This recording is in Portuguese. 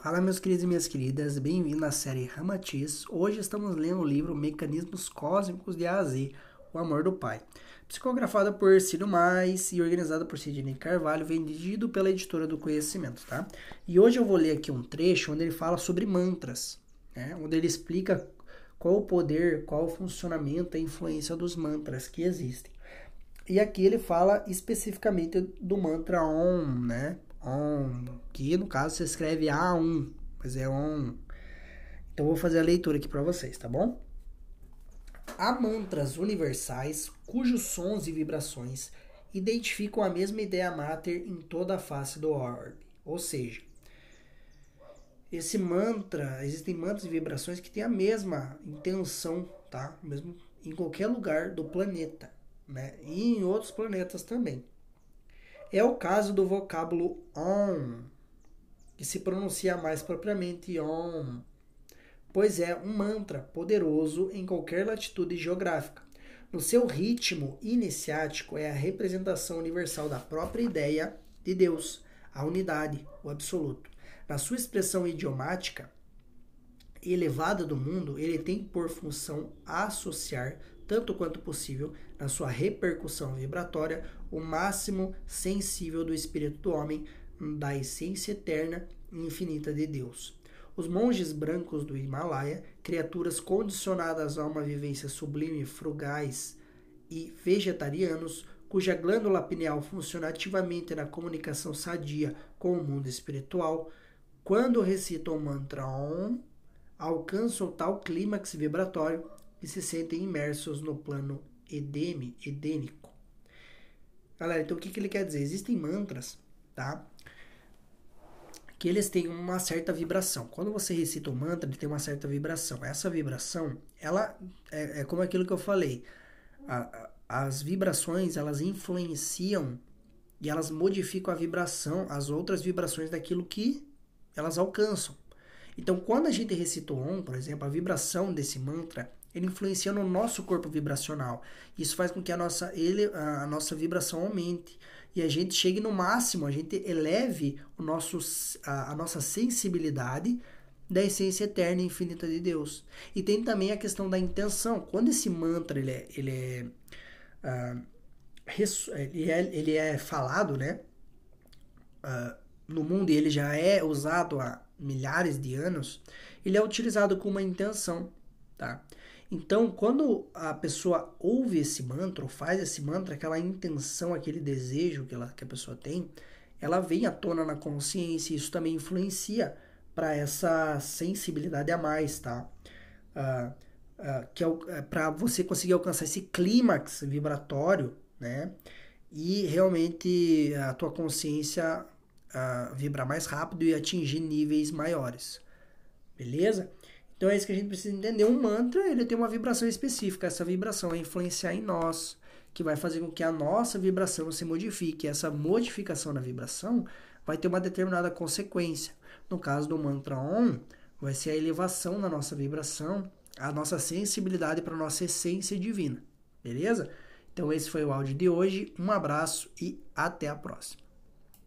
Fala meus queridos e minhas queridas, bem-vindo à série Ramatiz. Hoje estamos lendo o livro Mecanismos Cósmicos de A a Z, O Amor do Pai. Psicografada por Ciro Mais e organizada por Sidney Carvalho, vendido pela editora do Conhecimento, tá? E hoje eu vou ler aqui um trecho onde ele fala sobre mantras, né? onde ele explica qual o poder, qual o funcionamento, a influência dos mantras que existem. E aqui ele fala especificamente do mantra Om, né? Que no caso se escreve A1, mas é on. Então vou fazer a leitura aqui para vocês, tá bom? Há mantras universais cujos sons e vibrações identificam a mesma ideia mater em toda a face do orbe. Ou seja, esse mantra, existem mantras e vibrações que têm a mesma intenção, tá? Mesmo em qualquer lugar do planeta, né? E em outros planetas também. É o caso do vocábulo on, que se pronuncia mais propriamente on, pois é um mantra poderoso em qualquer latitude geográfica. No seu ritmo iniciático, é a representação universal da própria ideia de Deus, a unidade, o absoluto. Na sua expressão idiomática elevada do mundo, ele tem por função associar tanto quanto possível, na sua repercussão vibratória, o máximo sensível do espírito do homem, da essência eterna infinita de Deus. Os monges brancos do Himalaia, criaturas condicionadas a uma vivência sublime, frugais e vegetarianos, cuja glândula pineal funciona ativamente na comunicação sadia com o mundo espiritual, quando recitam o mantra Om, alcançam tal clímax vibratório e se sentem imersos no plano edeme, edênico. Galera, então o que, que ele quer dizer? Existem mantras, tá? Que eles têm uma certa vibração. Quando você recita o mantra, ele tem uma certa vibração. Essa vibração, ela é, é como aquilo que eu falei. A, a, as vibrações, elas influenciam e elas modificam a vibração, as outras vibrações daquilo que elas alcançam. Então, quando a gente recita o Om, por exemplo, a vibração desse mantra, ele influencia no nosso corpo vibracional. Isso faz com que a nossa, ele, a nossa vibração aumente e a gente chegue no máximo, a gente eleve o nosso, a, a nossa sensibilidade da essência eterna e infinita de Deus. E tem também a questão da intenção. Quando esse mantra ele é, ele é, uh, ele é, ele é falado, né? Uh, no mundo e ele já é usado há milhares de anos, ele é utilizado com uma intenção, tá? Então, quando a pessoa ouve esse mantra, ou faz esse mantra, aquela intenção, aquele desejo que, ela, que a pessoa tem, ela vem à tona na consciência e isso também influencia para essa sensibilidade a mais, tá? Uh, uh, que é, é para você conseguir alcançar esse clímax vibratório, né? E realmente a tua consciência uh, vibrar mais rápido e atingir níveis maiores. Beleza? Então é isso que a gente precisa entender. Um mantra, ele tem uma vibração específica. Essa vibração vai influenciar em nós, que vai fazer com que a nossa vibração se modifique. Essa modificação na vibração vai ter uma determinada consequência. No caso do mantra OM, vai ser a elevação na nossa vibração, a nossa sensibilidade para a nossa essência divina. Beleza? Então esse foi o áudio de hoje. Um abraço e até a próxima.